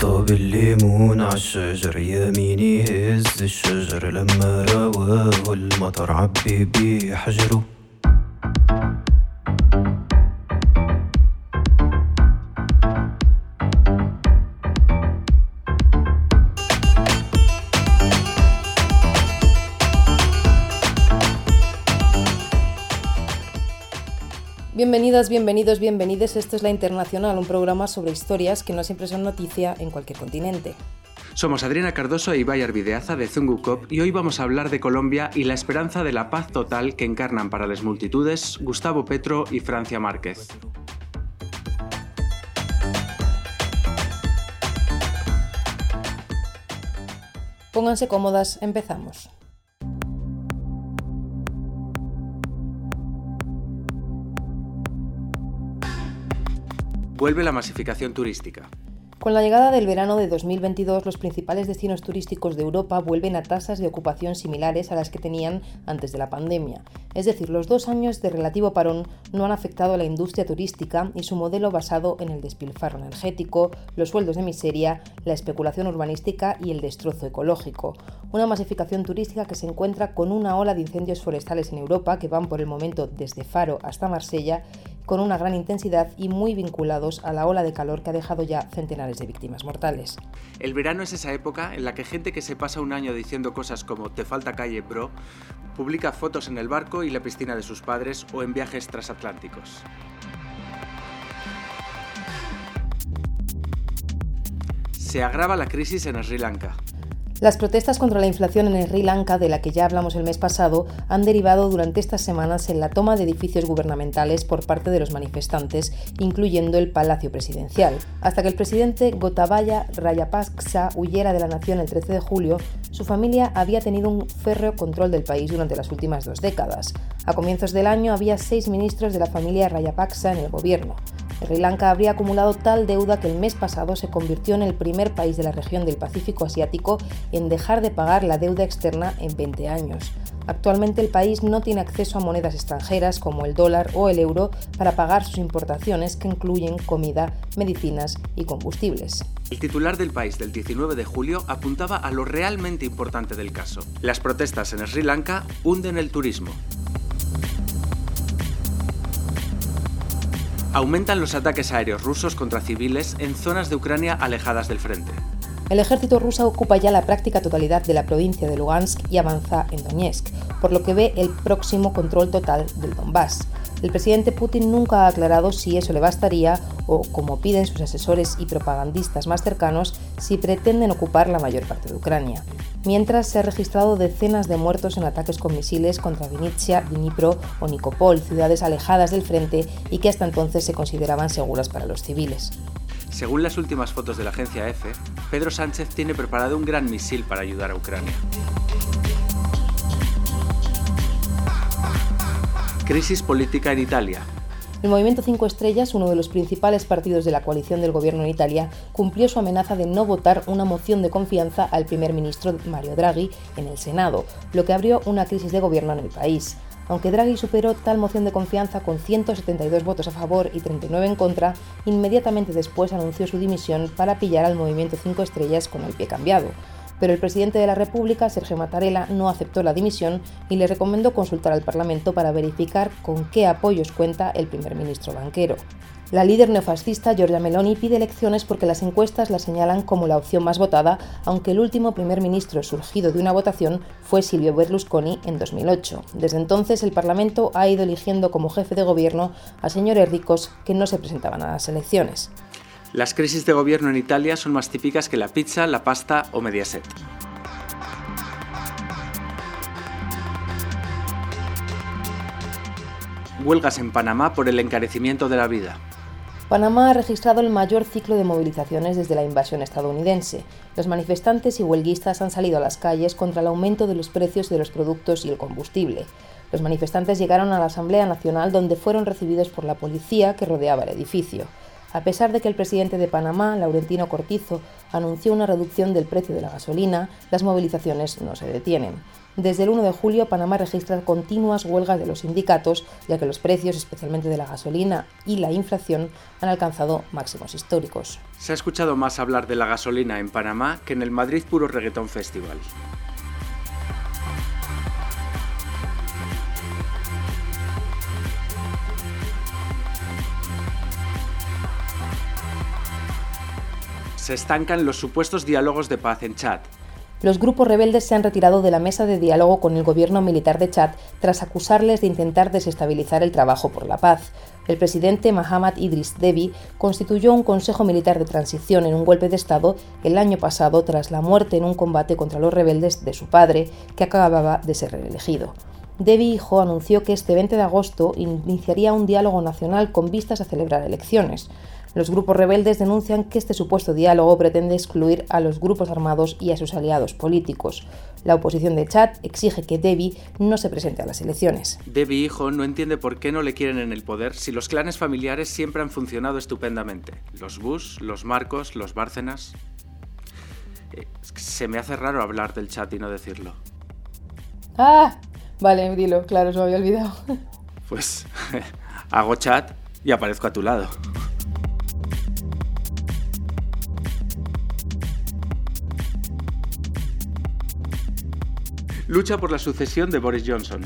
طاب الليمون عالشجر يميني هز الشجر لما رواه المطر عبي بيه حجره Bienvenidas, bienvenidos, bienvenides. Esto es La Internacional, un programa sobre historias que no siempre son noticia en cualquier continente. Somos Adriana Cardoso e Ibai Arvideaza de Zungukop y hoy vamos a hablar de Colombia y la esperanza de la paz total que encarnan para las multitudes Gustavo Petro y Francia Márquez. Pónganse cómodas, empezamos. Vuelve la masificación turística. Con la llegada del verano de 2022, los principales destinos turísticos de Europa vuelven a tasas de ocupación similares a las que tenían antes de la pandemia. Es decir, los dos años de relativo parón no han afectado a la industria turística y su modelo basado en el despilfarro energético, los sueldos de miseria, la especulación urbanística y el destrozo ecológico. Una masificación turística que se encuentra con una ola de incendios forestales en Europa que van por el momento desde Faro hasta Marsella con una gran intensidad y muy vinculados a la ola de calor que ha dejado ya centenares de víctimas mortales. El verano es esa época en la que gente que se pasa un año diciendo cosas como te falta calle, bro, publica fotos en el barco y la piscina de sus padres o en viajes transatlánticos. Se agrava la crisis en Sri Lanka. Las protestas contra la inflación en Sri Lanka, de la que ya hablamos el mes pasado, han derivado durante estas semanas en la toma de edificios gubernamentales por parte de los manifestantes, incluyendo el Palacio Presidencial. Hasta que el presidente Gotabaya Rayapaksa huyera de la nación el 13 de julio, su familia había tenido un férreo control del país durante las últimas dos décadas. A comienzos del año había seis ministros de la familia Rayapaksa en el gobierno. Sri Lanka habría acumulado tal deuda que el mes pasado se convirtió en el primer país de la región del Pacífico Asiático en dejar de pagar la deuda externa en 20 años. Actualmente el país no tiene acceso a monedas extranjeras como el dólar o el euro para pagar sus importaciones que incluyen comida, medicinas y combustibles. El titular del país del 19 de julio apuntaba a lo realmente importante del caso. Las protestas en Sri Lanka hunden el turismo. Aumentan los ataques aéreos rusos contra civiles en zonas de Ucrania alejadas del frente. El ejército ruso ocupa ya la práctica totalidad de la provincia de Lugansk y avanza en Donetsk, por lo que ve el próximo control total del Donbass. El presidente Putin nunca ha aclarado si eso le bastaría o, como piden sus asesores y propagandistas más cercanos, si pretenden ocupar la mayor parte de Ucrania. Mientras se han registrado decenas de muertos en ataques con misiles contra Vinitsia, Dnipro o Nikopol, ciudades alejadas del frente y que hasta entonces se consideraban seguras para los civiles. Según las últimas fotos de la agencia EFE, Pedro Sánchez tiene preparado un gran misil para ayudar a Ucrania. Crisis política en Italia. El Movimiento 5 Estrellas, uno de los principales partidos de la coalición del gobierno en Italia, cumplió su amenaza de no votar una moción de confianza al primer ministro Mario Draghi en el Senado, lo que abrió una crisis de gobierno en el país. Aunque Draghi superó tal moción de confianza con 172 votos a favor y 39 en contra, inmediatamente después anunció su dimisión para pillar al Movimiento 5 Estrellas con el pie cambiado pero el presidente de la República, Sergio Mattarella, no aceptó la dimisión y le recomendó consultar al Parlamento para verificar con qué apoyos cuenta el primer ministro banquero. La líder neofascista Giorgia Meloni pide elecciones porque las encuestas la señalan como la opción más votada, aunque el último primer ministro surgido de una votación fue Silvio Berlusconi en 2008. Desde entonces el Parlamento ha ido eligiendo como jefe de gobierno a señores ricos que no se presentaban a las elecciones. Las crisis de gobierno en Italia son más típicas que la pizza, la pasta o Mediaset. Huelgas en Panamá por el encarecimiento de la vida. Panamá ha registrado el mayor ciclo de movilizaciones desde la invasión estadounidense. Los manifestantes y huelguistas han salido a las calles contra el aumento de los precios de los productos y el combustible. Los manifestantes llegaron a la Asamblea Nacional donde fueron recibidos por la policía que rodeaba el edificio. A pesar de que el presidente de Panamá, Laurentino Cortizo, anunció una reducción del precio de la gasolina, las movilizaciones no se detienen. Desde el 1 de julio, Panamá registra continuas huelgas de los sindicatos, ya que los precios, especialmente de la gasolina y la inflación, han alcanzado máximos históricos. Se ha escuchado más hablar de la gasolina en Panamá que en el Madrid Puro Reggaetón Festival. Se estancan los supuestos diálogos de paz en Chad, los grupos rebeldes se han retirado de la mesa de diálogo con el gobierno militar de Chad tras acusarles de intentar desestabilizar el trabajo por la paz. El presidente Mahamad Idris Deby constituyó un consejo militar de transición en un golpe de Estado el año pasado tras la muerte en un combate contra los rebeldes de su padre, que acababa de ser reelegido. Deby hijo anunció que este 20 de agosto iniciaría un diálogo nacional con vistas a celebrar elecciones. Los grupos rebeldes denuncian que este supuesto diálogo pretende excluir a los grupos armados y a sus aliados políticos. La oposición de Chad exige que Debi no se presente a las elecciones. Debi, hijo, no entiende por qué no le quieren en el poder si los clanes familiares siempre han funcionado estupendamente. Los Bush, los Marcos, los Bárcenas. Eh, se me hace raro hablar del chat y no decirlo. Ah, vale, dilo, claro, se me había olvidado. Pues hago chat y aparezco a tu lado. Lucha por la sucesión de Boris Johnson.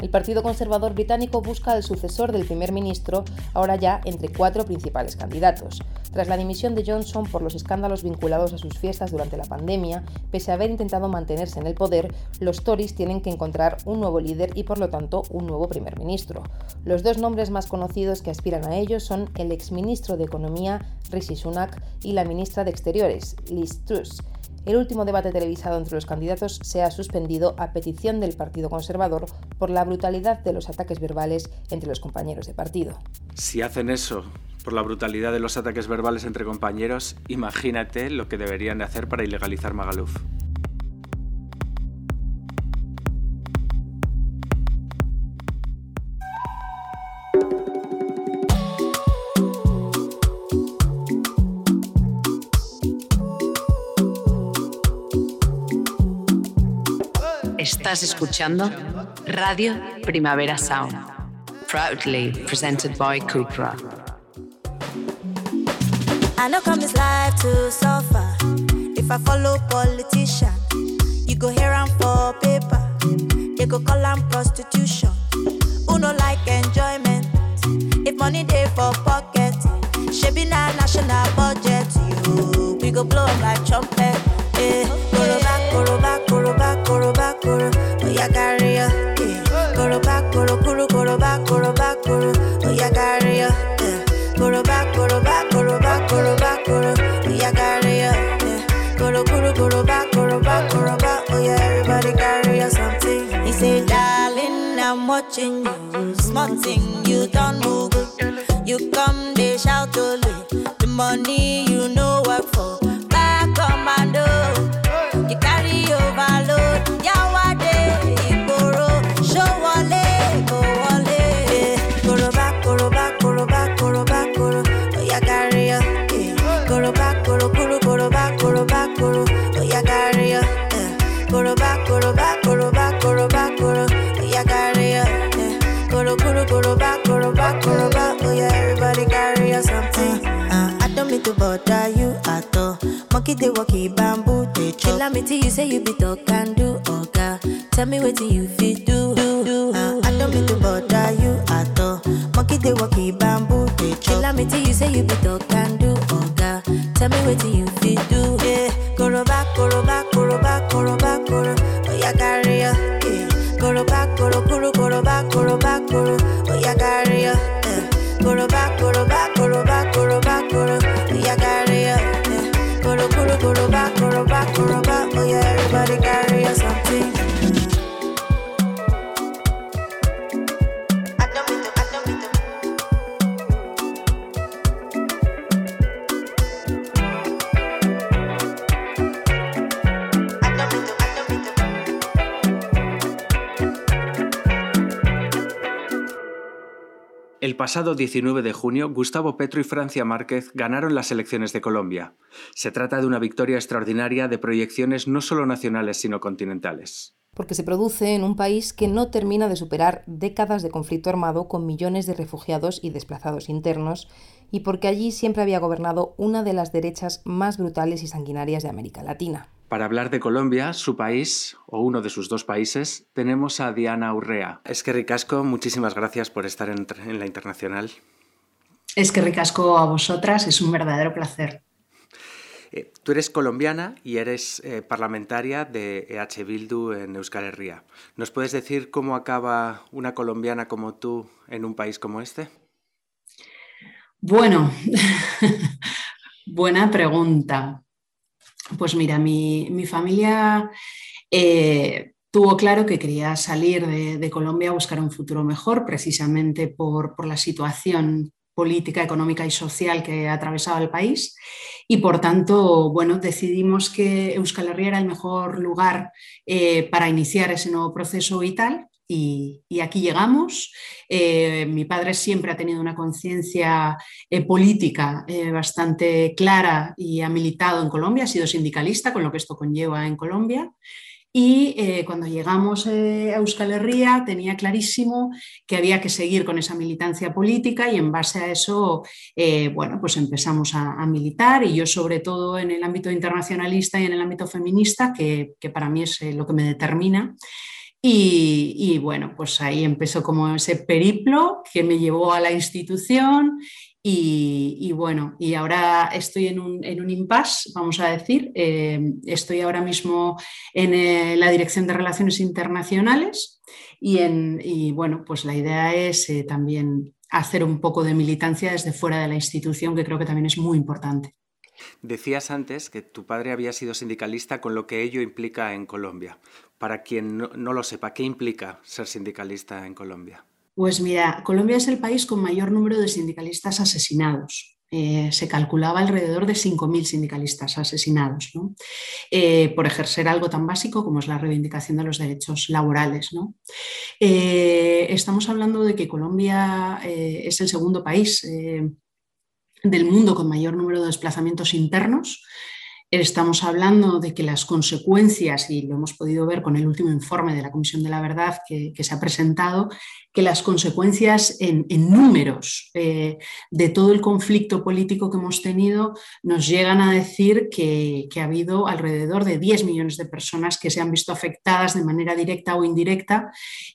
El Partido Conservador británico busca al sucesor del primer ministro, ahora ya entre cuatro principales candidatos. Tras la dimisión de Johnson por los escándalos vinculados a sus fiestas durante la pandemia, pese a haber intentado mantenerse en el poder, los Tories tienen que encontrar un nuevo líder y por lo tanto un nuevo primer ministro. Los dos nombres más conocidos que aspiran a ello son el exministro de Economía Rishi Sunak y la ministra de Exteriores Liz Truss. El último debate televisado entre los candidatos se ha suspendido a petición del Partido Conservador por la brutalidad de los ataques verbales entre los compañeros de partido. Si hacen eso por la brutalidad de los ataques verbales entre compañeros, imagínate lo que deberían de hacer para ilegalizar Magaluf. Estás escuchando Radio Primavera Sound, proudly presented by Cupra. I know come this life to suffer. If I follow politician, you go here and for paper. They go call prostitution. Who no like enjoyment? If money for pocket, be na national budget. You, we go blow like trumpet. something, you done Google. You come, they shout to The money bother you at all. Monkey they walkie bamboo they chop. Tell me till you say you be talk and do okay. Tell me what you feel do. do, do. Uh, I don't mean to bother you at all. Monkey they walkie bamboo they chop. Tell me till you say you be talk and do okay. Tell me what you pasado 19 de junio, Gustavo Petro y Francia Márquez ganaron las elecciones de Colombia. Se trata de una victoria extraordinaria de proyecciones no solo nacionales, sino continentales. Porque se produce en un país que no termina de superar décadas de conflicto armado con millones de refugiados y desplazados internos, y porque allí siempre había gobernado una de las derechas más brutales y sanguinarias de América Latina. Para hablar de Colombia, su país, o uno de sus dos países, tenemos a Diana Urrea. Es que ricasco, muchísimas gracias por estar en, en la internacional. Es que ricasco a vosotras, es un verdadero placer. Eh, tú eres colombiana y eres eh, parlamentaria de EH Bildu en Euskal Herria. ¿Nos puedes decir cómo acaba una colombiana como tú en un país como este? Bueno, buena pregunta. Pues mira, mi, familia eh, tuvo claro que quería salir de, Colombia a buscar un futuro mejor, precisamente por, la situación política, económica y social que atravesaba el país. Y por tanto, bueno, decidimos que Euskal Herria era el mejor lugar eh, para iniciar ese nuevo proceso vital y, aquí llegamos. Eh, mi padre siempre ha tenido una conciencia eh, política eh, bastante clara y ha militado en Colombia, ha sido sindicalista, con lo que esto conlleva en Colombia. Y cuando llegamos a Euskal Herria tenía clarísimo que había que seguir con esa militancia política y en base a eso, bueno, pues empezamos a, militar y yo sobre todo en el ámbito internacionalista y en el ámbito feminista, que, que para mí es lo que me determina. Y, bueno, pues ahí empezó como ese periplo que me llevó a la institución y, bueno, y ahora estoy en un, en impasse, vamos a decir. Eh, estoy ahora mismo en eh, la Dirección de Relaciones Internacionales y, en, bueno, pues la idea es eh, también hacer un poco de militancia desde fuera de la institución, que creo que también es muy importante. Decías antes que tu padre había sido sindicalista con lo que ello implica en Colombia. Para quien no, lo sepa, ¿qué implica ser sindicalista en Colombia? Pues mira, Colombia es el país con mayor número de sindicalistas asesinados. Eh, se calculaba alrededor de 5.000 sindicalistas asesinados eh, por ejercer algo tan básico como es la reivindicación de los derechos laborales. Eh, estamos hablando de que Colombia es el segundo país del mundo con mayor número de desplazamientos internos. Estamos hablando de que las consecuencias, y lo hemos podido ver con el último informe de la Comisión de la Verdad que, se ha presentado, que las consecuencias en, números eh, de todo el conflicto político que hemos tenido nos llegan a decir que, ha habido alrededor de 10 millones de personas que se han visto afectadas de manera directa o indirecta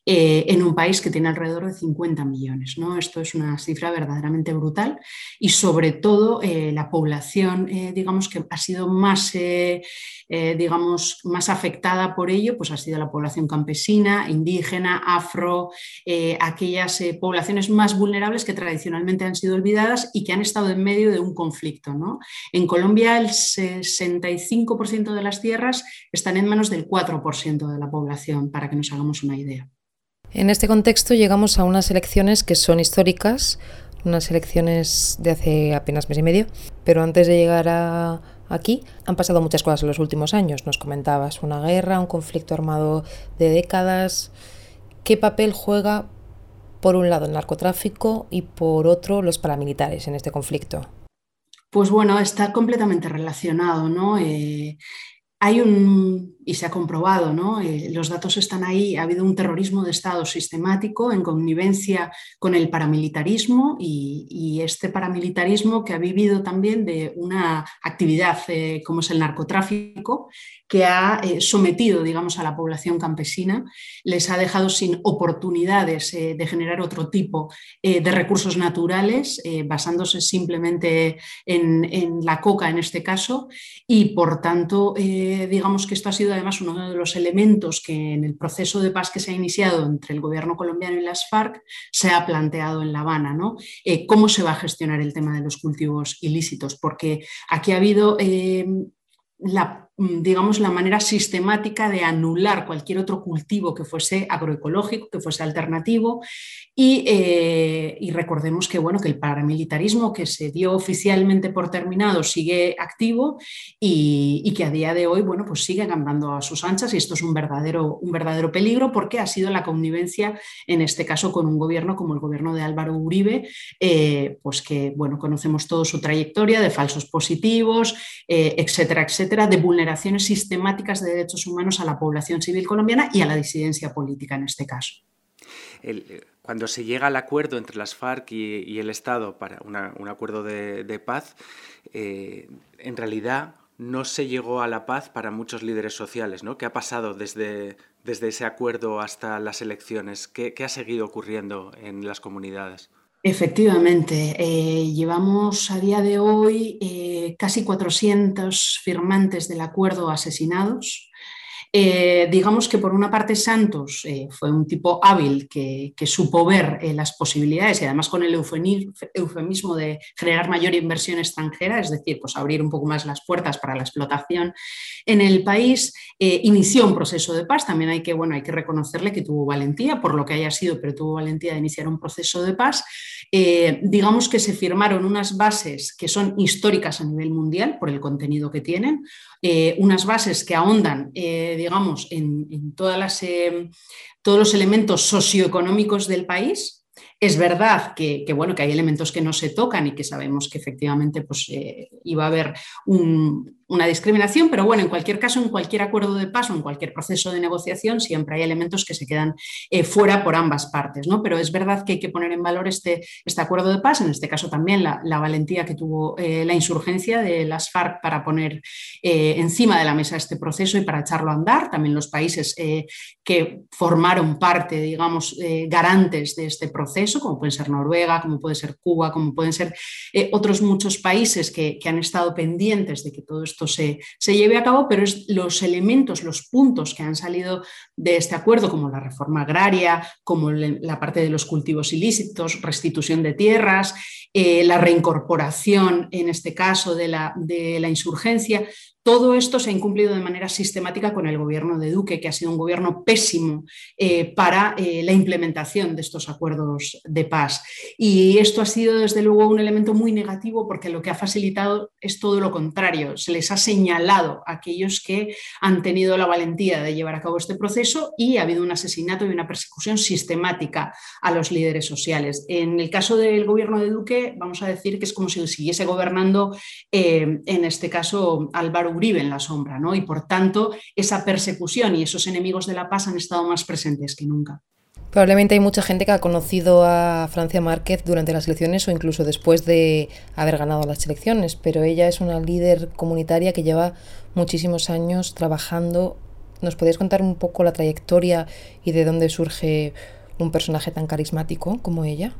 eh, en un país que tiene alrededor de 50 millones. ¿no? Esto es una cifra verdaderamente brutal y sobre todo eh, la población, digamos que ha sido más, digamos, más afectada por ello, pues ha sido la población campesina, indígena, afro, aquellas eh, poblaciones más vulnerables que tradicionalmente han sido olvidadas y que han estado en medio de un conflicto. En Colombia el 65% de las tierras están en manos del 4% de la población, para que nos hagamos una idea. En este contexto llegamos a unas elecciones que son históricas, unas elecciones de hace apenas mes y medio, pero antes de llegar aquí han pasado muchas cosas en los últimos años. Nos comentabas una guerra, un conflicto armado de décadas. ¿Qué papel juega por un lado el narcotráfico y por otro los paramilitares en este conflicto? Pues bueno, está completamente relacionado, ¿no? Eh, hay un, y se ha comprobado, ¿no? Eh, los datos están ahí, ha habido un terrorismo de Estado sistemático en connivencia con el paramilitarismo y, este paramilitarismo que ha vivido también de una actividad eh, como es el narcotráfico, que ha eh, sometido, digamos, a la población campesina, les ha dejado sin oportunidades de generar otro tipo de recursos naturales, basándose simplemente en, la coca en este caso, y por tanto, digamos que esto ha sido además uno de los elementos que en el proceso de paz que se ha iniciado entre el gobierno colombiano y las FARC se ha planteado en La Habana, ¿no? ¿Cómo se va a gestionar el tema de los cultivos ilícitos? Porque aquí ha habido la mm, digamos, la manera sistemática de anular cualquier otro cultivo que fuese agroecológico, que fuese alternativo. Y, eh, recordemos que, bueno, que el paramilitarismo que se dio oficialmente por terminado sigue activo y, que a día de hoy bueno, pues sigue andando a sus anchas y esto es un verdadero, un verdadero peligro porque ha sido la connivencia, en este caso, con un gobierno como el gobierno de Álvaro Uribe, eh, pues que bueno, conocemos toda su trayectoria de falsos positivos, eh, etcétera, etcétera, de vulneraciones sistemáticas de derechos humanos a la población civil colombiana y a la disidencia política en este caso. Eh, cuando se llega al acuerdo entre las FARC y, el Estado para un acuerdo de, paz, en realidad no se llegó a la paz para muchos líderes sociales, ¿no? ¿Qué ha pasado desde, desde ese acuerdo hasta las elecciones? ¿Qué, ha seguido ocurriendo en las comunidades? Efectivamente, eh, llevamos a día de hoy eh, casi 400 firmantes del acuerdo asesinados. Eh, digamos que por una parte Santos eh, fue un tipo hábil que, supo ver eh, las posibilidades y además con el eufemismo de generar mayor inversión extranjera, es decir, pues abrir un poco más las puertas para la explotación en el país, inició un proceso de paz. También hay que, bueno, hay que reconocerle que tuvo valentía, por lo que haya sido, pero tuvo valentía de iniciar un proceso de paz. digamos que se firmaron unas bases que son históricas a nivel mundial por el contenido que tienen, unas bases que ahondan digamos, en, todas las, eh, todos los elementos socioeconómicos del país. Es verdad que, bueno, que hay elementos que no se tocan y que sabemos que efectivamente pues, eh, iba a haber un, una discriminación, pero bueno, en cualquier caso, en cualquier acuerdo de paso, en cualquier proceso de negociación, siempre hay elementos que se quedan eh, fuera por ambas partes, ¿no? Pero es verdad que hay que poner en valor este, este acuerdo de paz, en este caso también la, valentía que tuvo eh, la insurgencia de las FARC para poner eh, encima de la mesa este proceso y para echarlo a andar, también los países que formaron parte, digamos, garantes de este proceso, como pueden ser Noruega, como puede ser Cuba, como pueden ser otros muchos países que, que han estado pendientes de que todo esto se, lleve a cabo, pero es los elementos, los puntos que han salido de este acuerdo, como la reforma agraria, como la parte de los cultivos ilícitos, restitución de tierras, eh, la reincorporación, en este caso, de la, de la insurgencia, todo esto se ha incumplido de manera sistemática con el gobierno de Duque, que ha sido un gobierno pésimo eh, para eh, la implementación de estos acuerdos de paz. Y esto ha sido, desde luego, un elemento muy negativo porque lo que ha facilitado es todo lo contrario. Se les ha señalado a aquellos que han tenido la valentía de llevar a cabo este proceso y ha habido un asesinato y una persecución sistemática a los líderes sociales. En el caso del gobierno de Duque, vamos a decir que es como si siguiese gobernando, eh, en este caso, Álvaro En la sombra, ¿no? Y por tanto, esa persecución y esos enemigos de la paz han estado más presentes que nunca. Probablemente hay mucha gente que ha conocido a Francia Márquez durante las elecciones o incluso después de haber ganado las elecciones, pero ella es una líder comunitaria que lleva muchísimos años trabajando. ¿Nos podéis contar un poco la trayectoria y de dónde surge un personaje tan carismático como ella?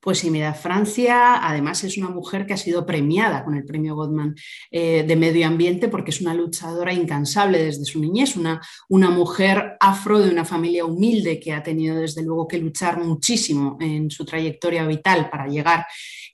Pues sí, mira, Francia además es una mujer que ha sido premiada con el premio Goldman eh, de Medio Ambiente porque es una luchadora incansable desde su niñez, una, una mujer afro de una familia humilde que ha tenido desde luego que luchar muchísimo en su trayectoria vital para llegar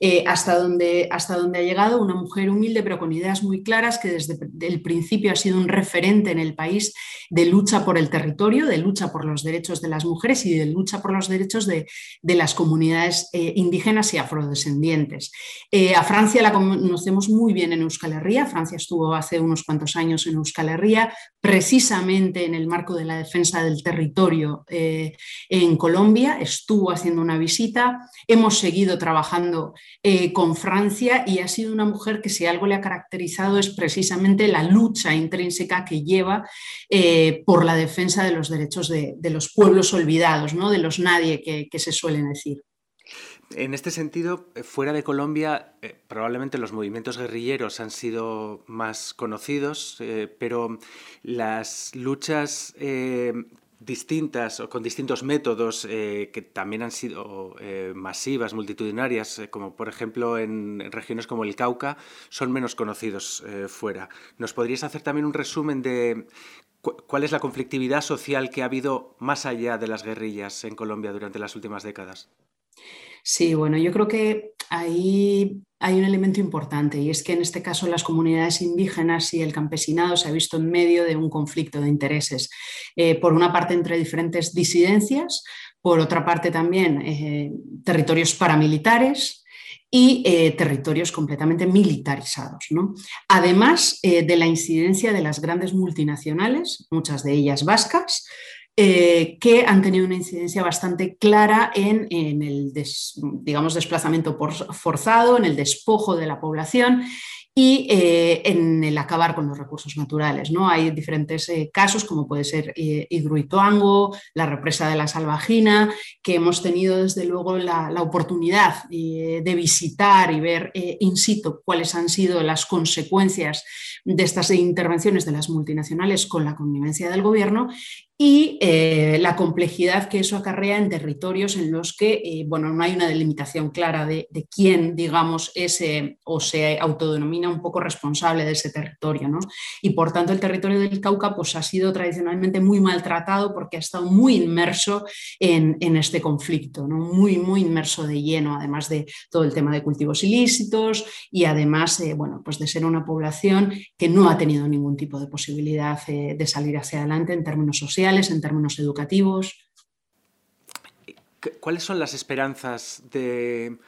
eh, hasta, donde, hasta donde ha llegado, una mujer humilde pero con ideas muy claras que desde el principio ha sido un referente en el país de lucha por el territorio, de lucha por los derechos de las mujeres y de lucha por los derechos de, las comunidades eh, indígenas y afrodescendientes. Eh, a Francia la conocemos muy bien en Euskal Herria, Francia estuvo hace unos cuantos años en Euskal Herria, precisamente en el marco de la defensa del territorio en Colombia, estuvo haciendo una visita, hemos seguido trabajando eh, con Francia y ha sido una mujer que si algo le ha caracterizado es precisamente la lucha intrínseca que lleva eh, por la defensa de los derechos de, los pueblos olvidados, ¿no? de los nadie que, se suelen decir. En este sentido, eh, fuera de Colombia, probablemente los movimientos guerrilleros han sido más conocidos, pero las luchas distintas o con distintos métodos eh, que también han sido eh, masivas, multitudinarias, eh, como por ejemplo en regiones como el Cauca, son menos conocidos fuera. ¿Nos podrías hacer también un resumen de cuál es la conflictividad social que ha habido más allá de las guerrillas en Colombia durante las últimas décadas? Sí, bueno, yo creo que ahí hay un elemento importante y es que en este caso las comunidades indígenas y el campesinado se ha visto en medio de un conflicto de intereses. Eh, por una parte entre diferentes disidencias, por otra parte también eh, territorios paramilitares y eh, territorios completamente militarizados. Además de la incidencia de las grandes multinacionales, muchas de ellas vascas, eh, que han tenido una incidencia bastante clara en, el digamos, desplazamiento forzado, en el despojo de la población y eh, en el acabar con los recursos naturales. ¿no? Hay diferentes eh, casos, como puede ser eh, la represa de la Salvajina, que hemos tenido desde luego la, la oportunidad de visitar y ver in situ cuáles han sido las consecuencias de estas intervenciones de las multinacionales con la connivencia del gobierno y eh, la complejidad que eso acarrea en territorios en los que eh, bueno, no hay una delimitación clara de, quién, digamos, es o se autodenomina un poco responsable de ese territorio. ¿no? Y por tanto el territorio del Cauca pues, ha sido tradicionalmente muy maltratado porque ha estado muy inmerso en, este conflicto, ¿no? muy, muy inmerso de lleno, además de todo el tema de cultivos ilícitos y además eh, bueno, pues de ser una población que no ha tenido ningún tipo de posibilidad de salir hacia adelante en términos sociales en términos educativos. ¿Cuáles son las esperanzas de,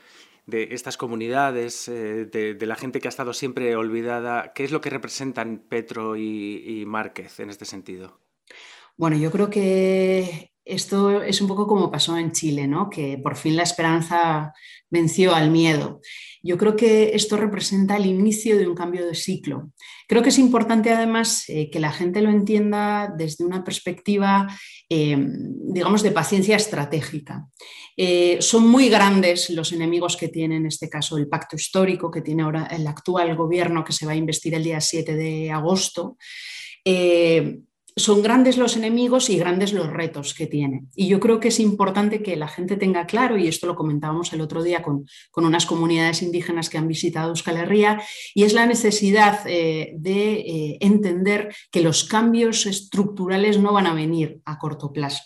estas comunidades, eh, de, la gente que ha estado siempre olvidada? ¿Qué es lo que representan Petro y, Márquez en este sentido? Bueno, yo creo que esto es un poco como pasó en Chile, ¿no? que por fin la esperanza venció al miedo. Yo creo que esto representa el inicio de un cambio de ciclo. Creo que es importante además eh, que la gente lo entienda desde una perspectiva, eh, digamos, de paciencia estratégica. Eh, son muy grandes los enemigos que tiene en este caso el pacto histórico que tiene ahora el actual gobierno que se va a investir el día 7 de agosto son grandes los enemigos y grandes los retos que tiene. Y yo creo que es importante que la gente tenga claro, y esto lo comentábamos el otro día con, unas comunidades indígenas que han visitado Euskal Herria, y es la necesidad eh, de eh, entender que los cambios estructurales no van a venir a corto plazo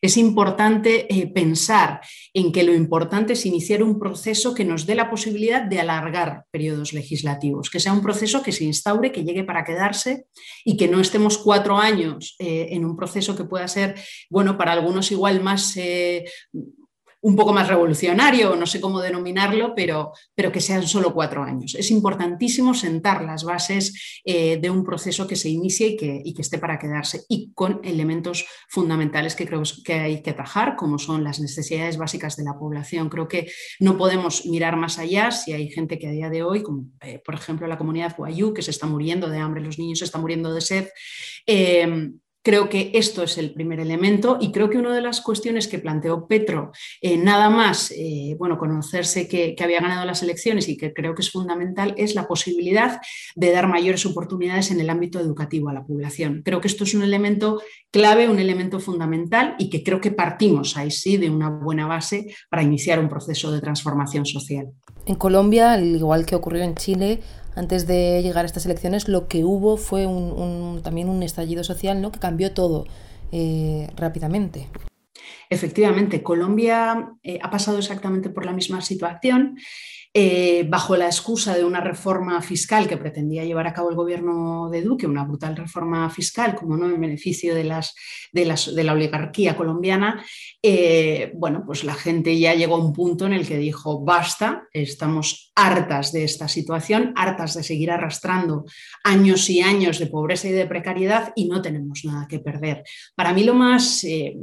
es importante eh, pensar en que lo importante es iniciar un proceso que nos dé la posibilidad de alargar periodos legislativos, que sea un proceso que se instaure, que llegue para quedarse y que no estemos cuatro años eh, en un proceso que pueda ser, bueno, para algunos igual más... Eh, un poco más revolucionario, no sé cómo denominarlo, pero, pero que sean solo cuatro años. Es importantísimo sentar las bases eh, de un proceso que se inicie y que, y que, esté para quedarse y con elementos fundamentales que creo que hay que atajar, como son las necesidades básicas de la población. Creo que no podemos mirar más allá si hay gente que a día de hoy, como eh, por ejemplo la comunidad Guayú, que se está muriendo de hambre, los niños se están muriendo de sed. Eh, Creo que esto es el primer elemento y creo que una de las cuestiones que planteó Petro, eh, nada más eh, bueno, conocerse que, había ganado las elecciones y que creo que es fundamental, es la posibilidad de dar mayores oportunidades en el ámbito educativo a la población. Creo que esto es un elemento clave, un elemento fundamental y que creo que partimos ahí sí de una buena base para iniciar un proceso de transformación social. En Colombia, al igual que ocurrió en Chile, antes de llegar a estas elecciones, lo que hubo fue también un estallido social ¿no? que cambió todo eh, rápidamente. Efectivamente, Colombia eh, ha pasado exactamente por la misma situación. Eh, bajo la excusa de una reforma fiscal que pretendía llevar a cabo el gobierno de Duque, una brutal reforma fiscal, como no en beneficio de, las, de, la oligarquía colombiana, eh, bueno, pues la gente ya llegó a un punto en el que dijo, basta, estamos hartas de esta situación, hartas de seguir arrastrando años y años de pobreza y de precariedad y no tenemos nada que perder. Para mí lo más... Eh,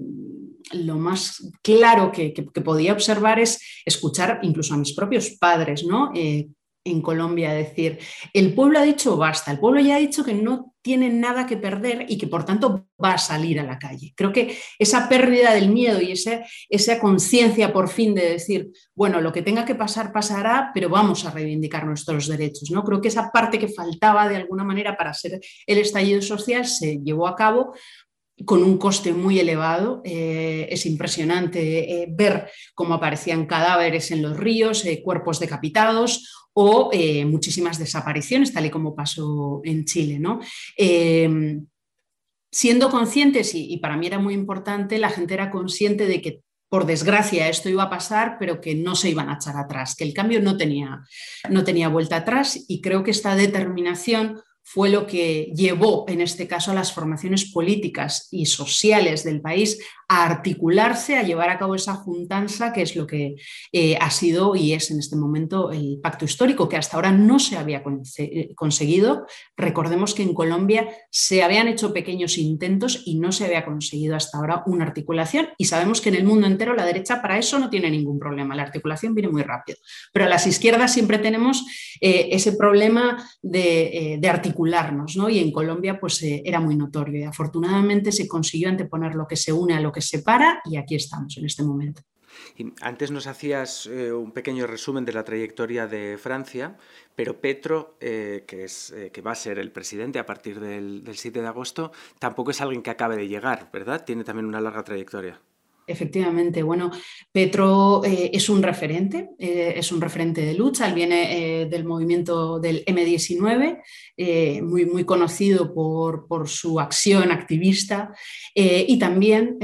lo más claro que, podía observar es escuchar incluso a mis propios padres, ¿no? Eh, en Colombia, decir, el pueblo ha dicho basta, el pueblo ya ha dicho que no tiene nada que perder y que por tanto va a salir a la calle. Creo que esa pérdida del miedo y esa, esa conciencia por fin de decir, bueno, lo que tenga que pasar pasará, pero vamos a reivindicar nuestros derechos. ¿no? Creo que esa parte que faltaba de alguna manera para ser el estallido social se llevó a cabo con un coste muy elevado. Eh, es impresionante eh, ver cómo aparecían cadáveres en los ríos, eh, cuerpos decapitados o muchísimas desapariciones, tal y como pasó en Chile. ¿no? siendo conscientes, y, para mí era muy importante, la gente era consciente de que por desgracia esto iba a pasar, pero que no se iban a echar atrás, que el cambio no tenía, no tenía vuelta atrás y creo que esta determinación fue lo que llevó, en este caso, a las formaciones políticas y sociales del país a articularse, a llevar a cabo esa juntanza, que es lo que eh, ha sido y es en este momento el pacto histórico, que hasta ahora no se había eh, conseguido. Recordemos que en Colombia se habían hecho pequeños intentos y no se había conseguido hasta ahora una articulación. Y sabemos que en el mundo entero la derecha para eso no tiene ningún problema, la articulación viene muy rápido. Pero a las izquierdas siempre tenemos eh, ese problema de, articularnos, ¿no? y en Colombia pues era muy notorio. Afortunadamente se consiguió anteponer lo que se une a lo que separa y aquí estamos en este momento. antes nos hacías eh, un pequeño resumen de la trayectoria de Francia, pero Petro, eh, que, es, eh, que va a ser el presidente a partir del, del 7 de agosto, tampoco es alguien que acabe de llegar, ¿verdad? Tiene también una larga trayectoria. Efectivamente, bueno, Petro eh, es un referente, eh, es un referente de lucha, él viene eh, del movimiento del M19, muy, muy conocido por, por, su acción activista y también,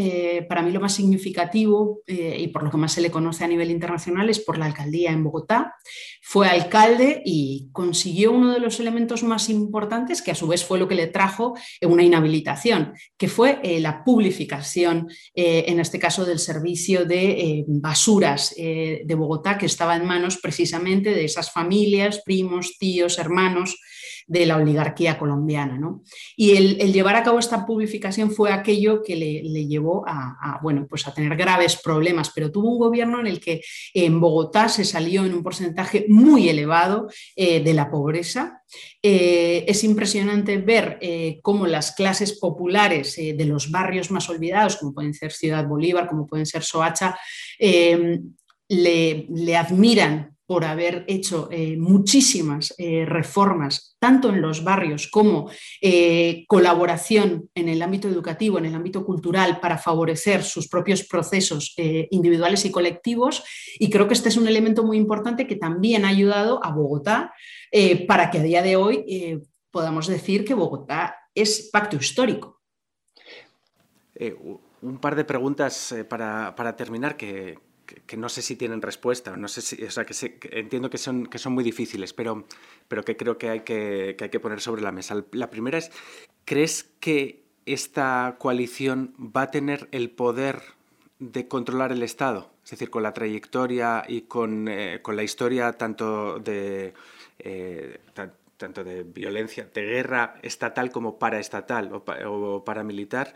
para mí lo más significativo y por lo que más se le conoce a nivel internacional es por la alcaldía en Bogotá. Fue alcalde y consiguió uno de los elementos más importantes, que a su vez fue lo que le trajo una inhabilitación, que fue la publificación, en este caso, del servicio de eh, basuras eh, de Bogotá, que estaba en manos precisamente de esas familias, primos, tíos, hermanos de la oligarquía colombiana. Y el, llevar a cabo esta publicación fue aquello que le, llevó a, bueno, pues a tener graves problemas, pero tuvo un gobierno en el que en Bogotá se salió en un porcentaje muy elevado eh, de la pobreza. Eh, es impresionante ver eh, cómo las clases populares de los barrios más olvidados, como pueden ser Ciudad Bolívar, como pueden ser Soacha, le admiran por haber hecho eh, muchísimas eh, reformas, tanto en los barrios como eh, colaboración en el ámbito educativo, en el ámbito cultural, para favorecer sus propios procesos individuales y colectivos. Y creo que este es un elemento muy importante que también ha ayudado a Bogotá para que a día de hoy podamos decir que Bogotá es pacto histórico. un par de preguntas para, para terminar que, que, no sé si tienen respuesta, no sé si, o sea, que, entiendo que son, que son muy difíciles, pero, pero que creo que hay que, que hay que poner sobre la mesa. La primera es, ¿crees que esta coalición va a tener el poder de controlar el Estado? Es decir, con la trayectoria y con, eh, con la historia tanto de, eh, tanto de violencia, de guerra estatal como paraestatal o, paramilitar,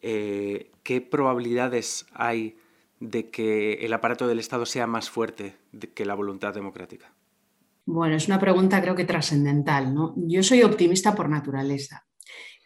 eh, ¿qué probabilidades hay de que el aparato del Estado sea más fuerte que la voluntad democrática? Bueno, es una pregunta creo que trascendental. ¿no? Yo soy optimista por naturaleza.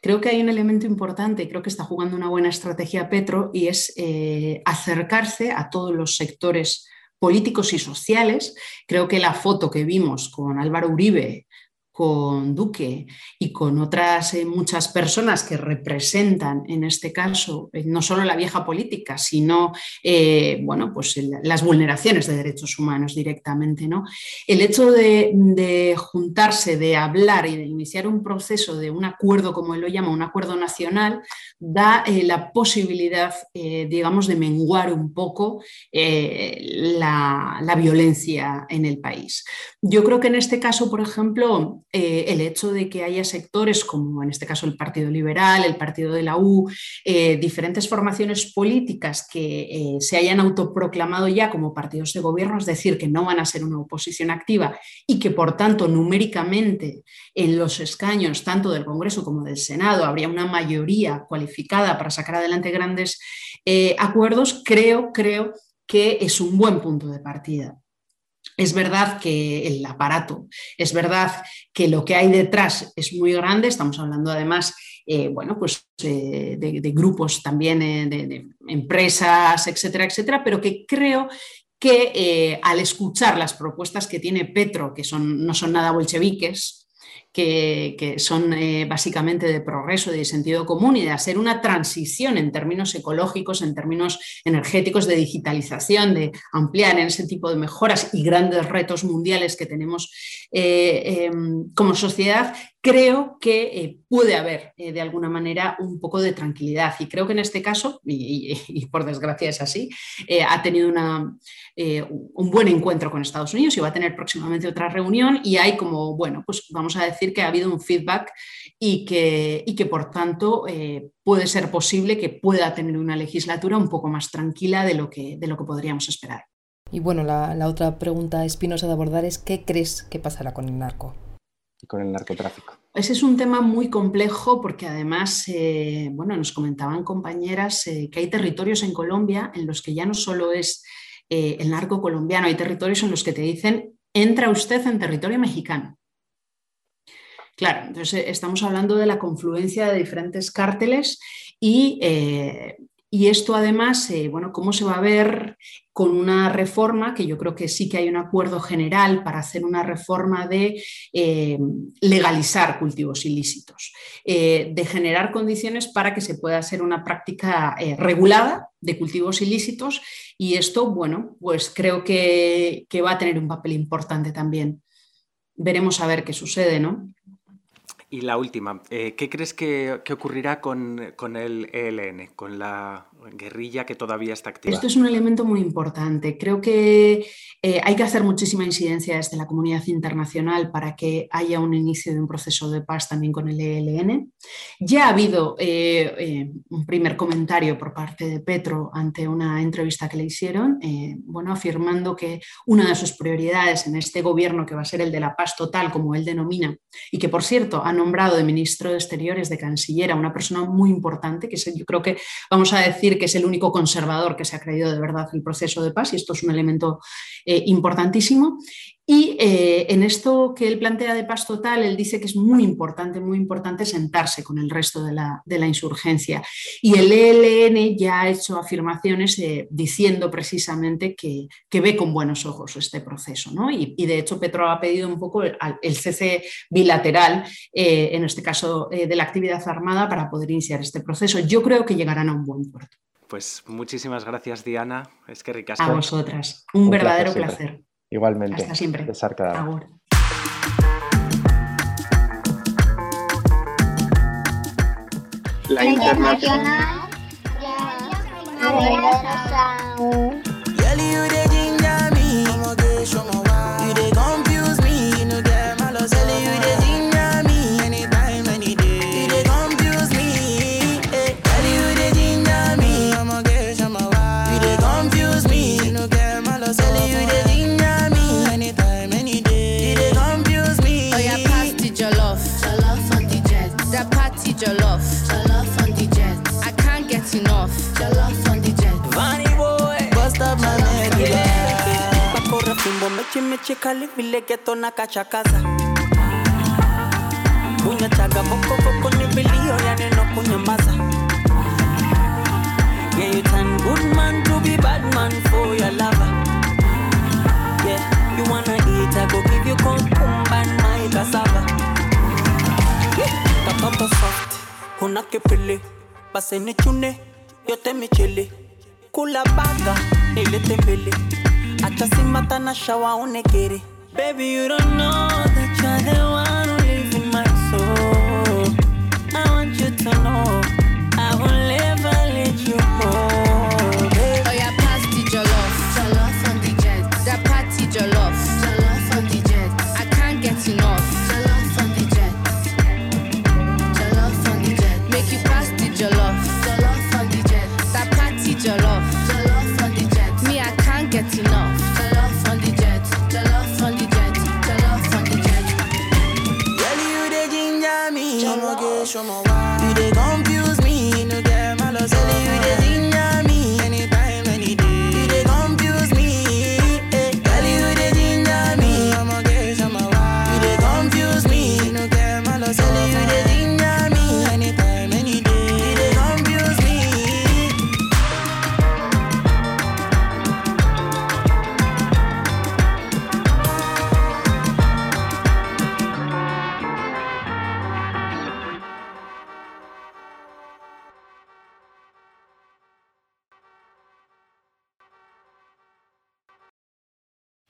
Creo que hay un elemento importante, creo que está jugando una buena estrategia Petro y es eh, acercarse a todos los sectores políticos y sociales. Creo que la foto que vimos con Álvaro Uribe con Duque y con otras eh, muchas personas que representan, en este caso, eh, no solo la vieja política, sino eh, bueno, pues las vulneraciones de derechos humanos directamente. ¿no? El hecho de, juntarse, de hablar y de iniciar un proceso de un acuerdo, como él lo llama, un acuerdo nacional, da la posibilidad, digamos, de menguar un poco la, la violencia en el país. Yo creo que en este caso, por ejemplo, eh, el hecho de que haya sectores como en este caso el Partido Liberal, el Partido de la U, eh, diferentes formaciones políticas que eh, se hayan autoproclamado ya como partidos de gobierno, es decir, que no van a ser una oposición activa y que por tanto numéricamente en los escaños tanto del Congreso como del Senado habría una mayoría cualificada para sacar adelante grandes acuerdos, creo, creo que es un buen punto de partida. Es verdad que el aparato, es verdad que lo que hay detrás es muy grande, estamos hablando además eh, bueno, pues, eh, de, grupos también, eh, de, empresas, etcétera, etcétera, pero que creo que al escuchar las propuestas que tiene Petro, que son, no son nada bolcheviques, que, son eh, básicamente de progreso, de sentido común y de hacer una transición en términos ecológicos, en términos energéticos, de digitalización, de ampliar en ese tipo de mejoras y grandes retos mundiales que tenemos eh, em, como sociedad, creo que eh, puede haber de alguna manera un poco de tranquilidad. Y creo que en este caso, y, por desgracia es así, ha tenido un buen encuentro con Estados Unidos y va a tener próximamente otra reunión y hay como, bueno, pues vamos a decir, que ha habido un feedback y que, y que por tanto eh, puede ser posible que pueda tener una legislatura un poco más tranquila de lo que, de lo que podríamos esperar. Y bueno, la, otra pregunta espinosa de abordar es ¿qué crees que pasará con el narco? Y con el narcotráfico. Ese es un tema muy complejo porque además, eh, bueno, nos comentaban compañeras eh, que hay territorios en Colombia en los que ya no solo es el narco colombiano, hay territorios en los que te dicen entra usted en territorio mexicano. Claro, entonces eh, estamos hablando de la confluencia de diferentes cárteles y, eh, esto además, eh, bueno, cómo se va a ver con una reforma, que yo creo que sí que hay un acuerdo general para hacer una reforma de legalizar cultivos ilícitos, de generar condiciones para que se pueda hacer una práctica regulada de cultivos ilícitos y esto, bueno, pues creo que, que va a tener un papel importante también. Veremos a ver qué sucede, ¿no? Y la última, eh, ¿qué crees que, ocurrirá con, el ELN, con la guerrilla que todavía está activa? Esto es un elemento muy importante. Creo que eh, hay que hacer muchísima incidencia desde la comunidad internacional para que haya un inicio de un proceso de paz también con el ELN. Ya ha habido eh, un primer comentario por parte de Petro ante una entrevista que le hicieron, bueno, afirmando que una de sus prioridades en este gobierno, que va a ser el de la paz total, como él denomina, y que por cierto ha nombrado de ministro de Exteriores, de canciller, a una persona muy importante, que yo creo que vamos a decir que es el único conservador que se ha creído de verdad el proceso de paz, y esto es un elemento eh, importantísimo. Y eh, en esto que él plantea de paz total, él dice que es muy importante, muy importante sentarse con el resto de la, insurgencia. Y el ELN ya ha hecho afirmaciones eh, diciendo precisamente que, ve con buenos ojos este proceso. Y, de hecho Petro ha pedido un poco el, cese bilateral, en este caso de la actividad armada, para poder iniciar este proceso. Yo creo que llegarán a un buen puerto. Pues muchísimas gracias, Diana. Es que ricasco. A vosotras. Un, verdadero placer. Igualmente. Hasta siempre. La internacional. Chikali vile geto na kachakaza unyachaga bokoboko ni vilio ya neno kunyamaza Yeah, you turn good man to be bad man for your lover. Yeah, you wanna eat, I go give you cucumber and my cassava. Yeah, katoto soft, una kipili, basi ni chune, yote michili. Kula baga, nilete mbili. Simata na shawa unekere. Baby, you don't know that you're the one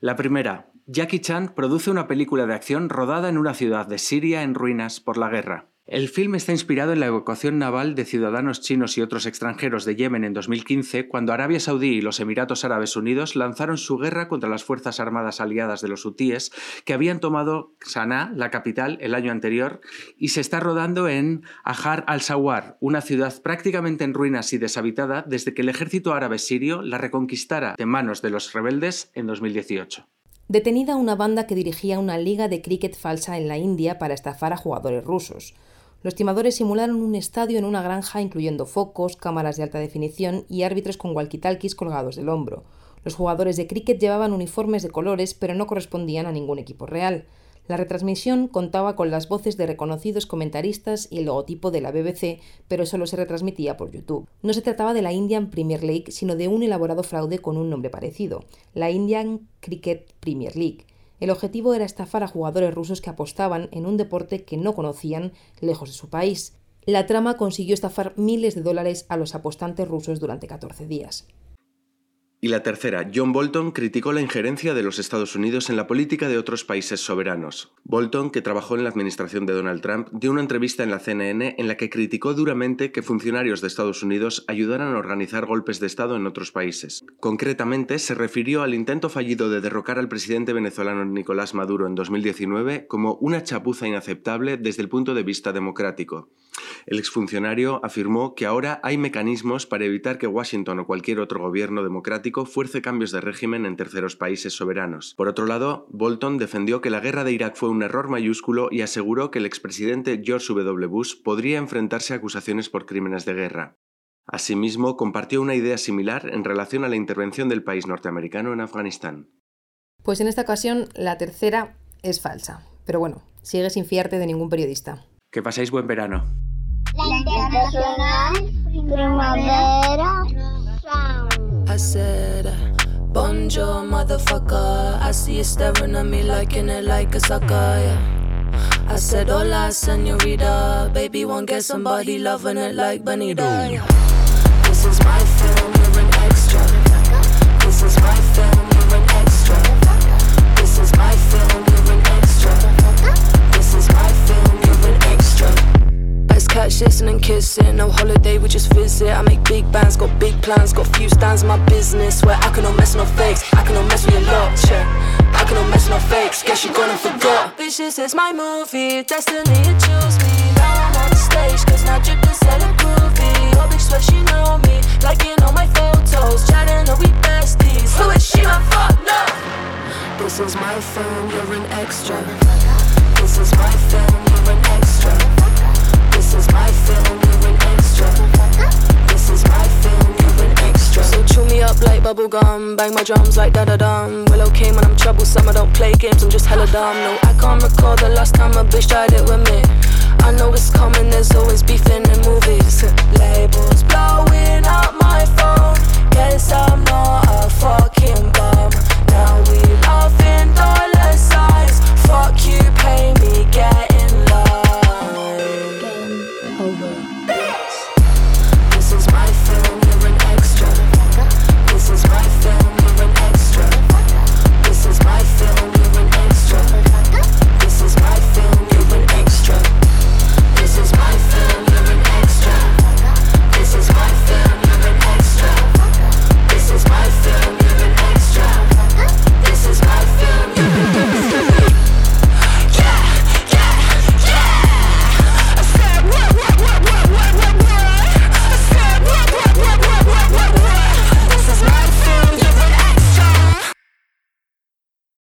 La primera, Jackie Chan produce una película de acción rodada en una ciudad de Siria en ruinas por la guerra. El film está inspirado en la evacuación naval de ciudadanos chinos y otros extranjeros de Yemen en 2015, cuando Arabia Saudí y los Emiratos Árabes Unidos lanzaron su guerra contra las Fuerzas Armadas aliadas de los hutíes, que habían tomado Sanaa, la capital, el año anterior, y se está rodando en Ajar al-Sawar, una ciudad prácticamente en ruinas y deshabitada desde que el ejército árabe sirio la reconquistara de manos de los rebeldes en 2018 detenida una banda que dirigía una liga de cricket falsa en la India para estafar a jugadores rusos. Los timadores simularon un estadio en una granja incluyendo focos, cámaras de alta definición y árbitros con walkie-talkies colgados del hombro. Los jugadores de cricket llevaban uniformes de colores pero no correspondían a ningún equipo real. La retransmisión contaba con las voces de reconocidos comentaristas y el logotipo de la BBC, pero solo se retransmitía por YouTube. No se trataba de la Indian Premier League, sino de un elaborado fraude con un nombre parecido, la Indian Cricket Premier League. El objetivo era estafar a jugadores rusos que apostaban en un deporte que no conocían lejos de su país. La trama consiguió estafar miles de dólares a los apostantes rusos durante 14 días. Y la tercera, John Bolton criticó la injerencia de los Estados Unidos en la política de otros países soberanos. Bolton, que trabajó en la administración de Donald Trump, dio una entrevista en la CNN en la que criticó duramente que funcionarios de Estados Unidos ayudaran a organizar golpes de Estado en otros países. Concretamente, se refirió al intento fallido de derrocar al presidente venezolano Nicolás Maduro en 2019 como una chapuza inaceptable desde el punto de vista democrático. El exfuncionario afirmó que ahora hay mecanismos para evitar que Washington o cualquier otro gobierno democrático fuerce cambios de régimen en terceros países soberanos. Por otro lado, Bolton defendió que la guerra de Irak fue un error mayúsculo y aseguró que el expresidente George W. Bush podría enfrentarse a acusaciones por crímenes de guerra. Asimismo, compartió una idea similar en relación a la intervención del país norteamericano en Afganistán. Pues en esta ocasión la tercera es falsa. Pero bueno, sigue sin fiarte de ningún periodista. Que paséis buen verano. La Internacional Primavera. I said, Bonjour, motherfucker. I see you staring at me like in it like a sucker, yeah. I said, Hola, senorita. Baby, won't get somebody loving it like Benito. Yeah. This is my film, you're an extra. This is my film, you're an extra. This is my film, catch and kissing. No holiday, we just visit. I make big bands, got big plans, got few stands in my business. Where I can no mess no fakes, I can no mess with your lot, check. I can no mess no fakes, guess you gonna forget. Bitch, this is my movie, destiny, you choose me. Now I'm on the stage, cause now drip is hella groovy. Oh, bitch, swear she know me, liking all my photos, chatting, are we besties? Who is she, my fuck, no? This is my film, you're an extra. bubble gum. Bang my drums like da da dum. Well, okay, when I'm troublesome. I don't play games, I'm just hella dumb. No, I can't recall the last time a bitch tried it with me. I know it's coming, there's always beef in movies. Labels blowing up my phone. Guess I'm not a fucking bum. Now we laughing dollar signs. Fuck you.